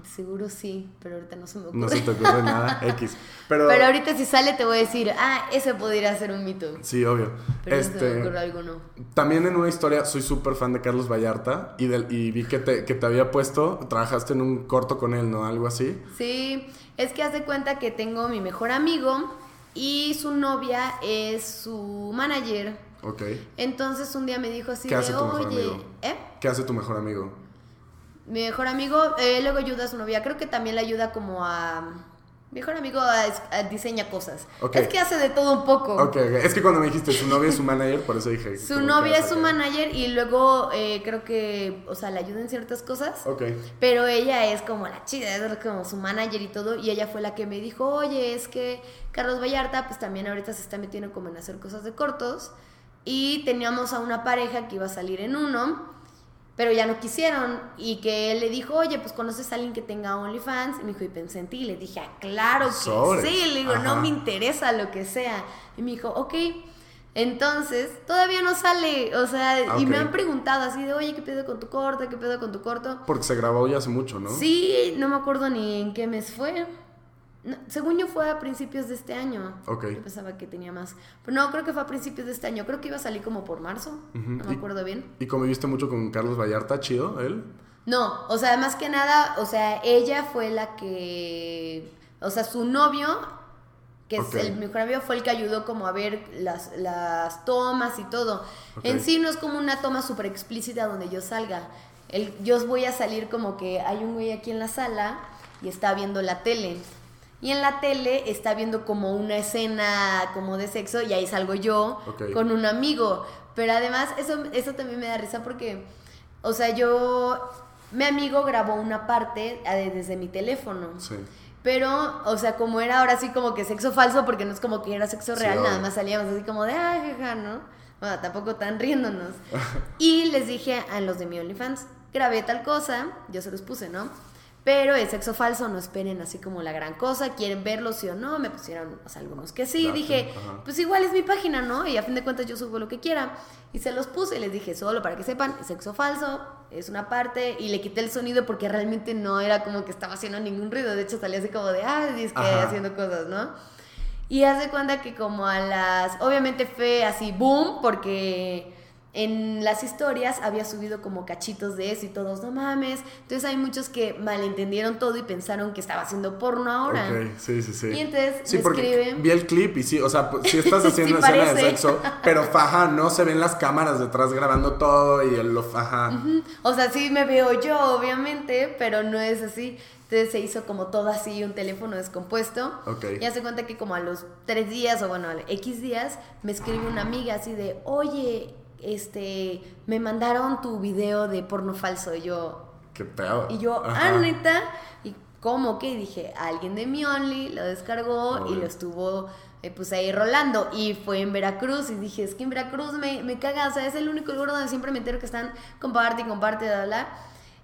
Seguro sí, pero ahorita no se me ocurre. No se te ocurre nada, <laughs> X. Pero, Pero ahorita si sale te voy a decir, ah, ese podría ser un mito. Sí, obvio. Pero no se me este, ocurre alguno. También en una historia, soy súper fan de Carlos Vallarta y, del, y vi que te, que te había puesto, trabajaste en un corto con él, ¿no? Algo así. Sí, es que haz de cuenta que tengo mi mejor amigo y su novia es su manager. Ok. Entonces un día me dijo así ¿Qué de, hace tu mejor oye, amigo? ¿eh? ¿Qué hace tu mejor amigo? Mi mejor amigo, eh, luego ayuda a su novia. Creo que también le ayuda como a. Mi mejor amigo a diseña cosas. Ok. Es que hace de todo un poco. Ok, ok. Es que cuando me dijiste su novia es su manager, por eso dije. Su novia es su manager y luego eh, creo que, o sea, le ayuda en ciertas cosas. Pero ella es como la chida, es como su manager y todo. Y ella fue la que me dijo, oye, es que Carlos Vallarta, pues también ahorita se está metiendo como en hacer cosas de cortos. Y teníamos a una pareja que iba a salir en uno, pero ya no quisieron. Y que él le dijo, oye, pues conoces a alguien que tenga OnlyFans. Y me dijo, y pensé en ti. Y le dije, ah, claro que Sobres. sí. Le digo, no me interesa lo que sea. Y me dijo, ok. Entonces, todavía no sale, o sea, Ah, y me han preguntado así de, oye, ¿qué pedo con tu corto? ¿Qué pedo con tu corto? Porque se grabó ya hace mucho, ¿no? Sí, no me acuerdo ni en qué mes fue. No, según yo fue a principios de este año. Ok. Yo pensaba que tenía más. Pero no, creo que fue a principios de este año. Creo que iba a salir como por marzo. No me acuerdo bien. ¿Y conviviste mucho con Carlos Vallarta? ¿Chido él? No, o sea, más que nada, o sea, ella fue la que. O sea, su novio, que es el mejor amigo, fue el que ayudó como a ver las, las tomas y todo. En sí no es como una toma súper explícita donde yo salga. El, yo voy a salir como que hay un güey aquí en la sala y está viendo la tele. Y en la tele está viendo como una escena como de sexo y ahí salgo yo con un amigo. Pero además eso, eso también me da risa porque, o sea, yo, mi amigo grabó una parte eh, desde mi teléfono. Sí. Pero, o sea, como era ahora sí como que sexo falso, porque no es como que era sexo real, nada más salíamos así como de, ah, jaja, ¿no? Bueno, tampoco tan riéndonos. <laughs> y les dije a los de mi OnlyFans, grabé tal cosa, yo se los puse, ¿no? Pero el sexo falso no esperen así como la gran cosa, quieren verlo sí o no, me pusieron o sea, algunos que sí, Claro, dije, ajá. pues igual es mi página, ¿no? Y a fin de cuentas yo subo lo que quiera. Y se los puse y les dije, solo para que sepan, es sexo falso, es una parte, y le quité el sonido porque realmente no era como que estaba haciendo ningún ruido, de hecho salía así como de, ah, es que haciendo cosas, ¿no? Y haz de cuenta que como a las, obviamente fue así, boom, porque en las historias había subido como cachitos de eso y todos, no mames. Entonces hay muchos que malentendieron todo y pensaron que estaba haciendo porno ahora. Ok, sí, sí, sí. Y entonces Sí, me porque escriben. vi el clip y sí, o sea, pues, sí <laughs> estás Sí haciendo escena de sexo, pero faja, no se ven las cámaras detrás grabando todo y el lo faja. O sea, sí me veo yo, obviamente, pero no es así. Entonces se hizo como todo así, un teléfono descompuesto. Ok. Y hace cuenta que como a los tres días, o bueno, a X días, me escribe una amiga así de, oye, este, me mandaron tu video de porno falso. Y yo, Qué pedo. y yo, Ajá. ah, neta. Y cómo que dije, alguien de mi Only lo descargó y lo estuvo eh, pues ahí rolando. Y fue en Veracruz. Y dije, es que en Veracruz me, me caga. O sea, es el único lugar donde siempre me entero que están comparte y comparte, bla, bla.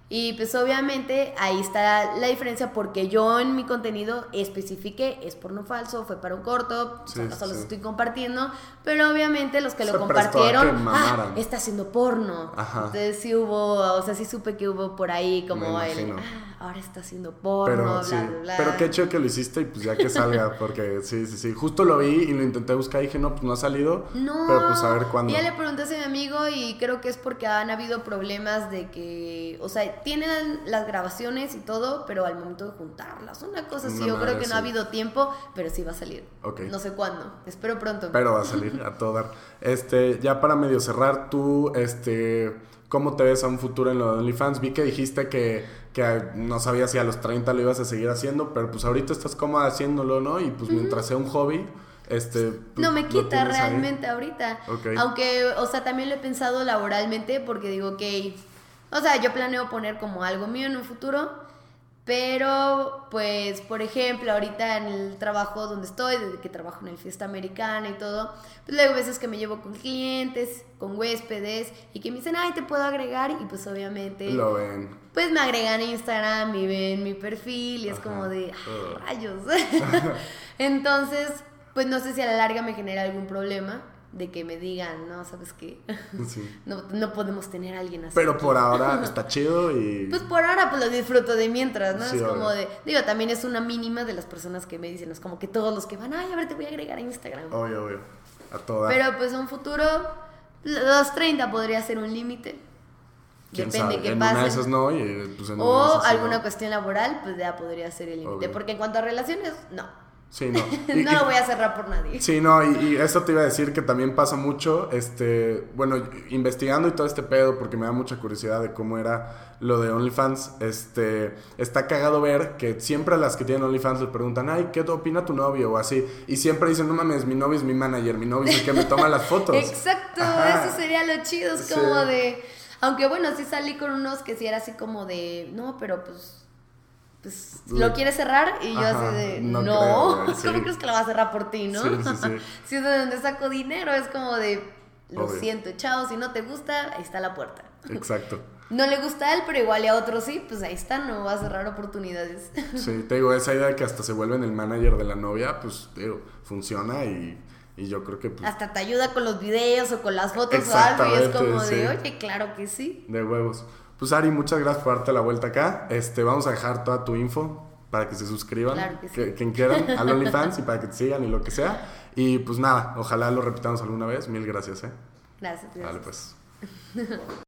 Y pues obviamente ahí está la diferencia porque yo en mi contenido especifiqué, es porno falso, fue para un corto, Sí, solo, solo sí. estoy compartiendo, pero obviamente los que Se lo compartieron, ah, está haciendo porno. Ajá. Entonces sí hubo, o sea, sí supe que hubo por ahí como el, ah, ahora está haciendo porno, Pero bla, sí, bla, bla. pero qué chido que lo hiciste y pues ya que salga, <laughs> porque sí, sí, sí. Justo lo vi y lo intenté buscar y dije, no, pues no ha salido. No, Pero pues a ver cuándo. Ya le pregunté a mi amigo y creo que es porque han habido problemas de que, o sea, tienen las grabaciones y todo, pero al momento de juntarlas, una cosa así, Una yo creo que no sí. ha habido tiempo, pero sí va a salir. Ok. No sé cuándo, espero pronto. Pero va a salir <laughs> a todo dar. Este, ya para medio cerrar, tú, este, ¿cómo te ves a un futuro en lo de OnlyFans? Vi que dijiste que, que no sabías si a los 30 lo ibas a seguir haciendo, pero pues ahorita estás cómoda haciéndolo, ¿no? Y pues mientras sea un hobby, este... pues, no me quita ahí. realmente ahorita. Aunque, o sea, también lo he pensado laboralmente porque digo, ok, o sea, yo planeo poner como algo mío en un futuro, pero pues, por ejemplo, ahorita en el trabajo donde estoy, desde que trabajo en el fiesta americana y todo, pues luego veces que me llevo con clientes, con huéspedes y que me dicen, ay, te puedo agregar y pues obviamente... Lo ven. Pues me agregan a Instagram y ven mi perfil y es como de. "Ah, rayos. <laughs> Entonces, pues no sé si a la larga me genera algún problema de que me digan, no, ¿sabes qué? <laughs> Sí. No, no podemos tener a alguien así. Pero por ahora <laughs> está chido y... Pues por ahora pues lo disfruto de mientras, ¿no? Sí, es como obvio. de, digo, también es una mínima de las personas que me dicen, es como que todos los que van, ay, a ver, te voy a agregar a Instagram. Obvio, obvio. A toda. Pero pues un futuro, los 30 podría ser un límite. ¿Quién Depende qué pase. no y pues o alguna no. cuestión laboral, pues ya podría ser el límite. Porque en cuanto a relaciones, no. Sí, no. <laughs> Y- no y- lo voy a cerrar por nadie. Sí, no, y, y eso te iba a decir que también pasa mucho, este, bueno, investigando y todo este pedo, porque me da mucha curiosidad de cómo era lo de OnlyFans, este, está cagado ver que siempre a las que tienen OnlyFans les preguntan, ay, ¿qué opina tu novio? O así, y siempre dicen, no mames, mi novio es mi manager, mi novio es el que me toma las <laughs> fotos. Exacto, Ajá. eso sería lo chido, es Sí. como de... Aunque bueno, sí salí con unos que sí era así como de, no, pero pues... Pues lo quieres cerrar y yo Ajá, así de, no no, creo, <laughs> sí. ¿cómo crees que lo va a cerrar por ti, no? Sí, sí, sí. <laughs> si es de donde saco dinero, es como de, lo Obvio. siento, chao, si no te gusta, ahí está la puerta. <laughs> Exacto. No le gusta a él, pero igual y a otros sí, pues ahí está, no va a cerrar oportunidades. Sí, te digo, esa idea de que hasta se vuelven el manager de la novia, pues, te digo, funciona y, y yo creo que, pues, Hasta te ayuda con los videos o con las fotos o algo y es como de, oye, claro que sí. De huevos. Pues Ari, muchas gracias por darte la vuelta acá. Este, vamos a dejar toda tu info para que se suscriban, Claro que sí. que- quien quieran, <laughs> al OnlyFans y para que te sigan y lo que sea. Y pues nada, ojalá lo repitamos alguna vez. Mil gracias, eh. Gracias, gracias. Vale, pues. <laughs>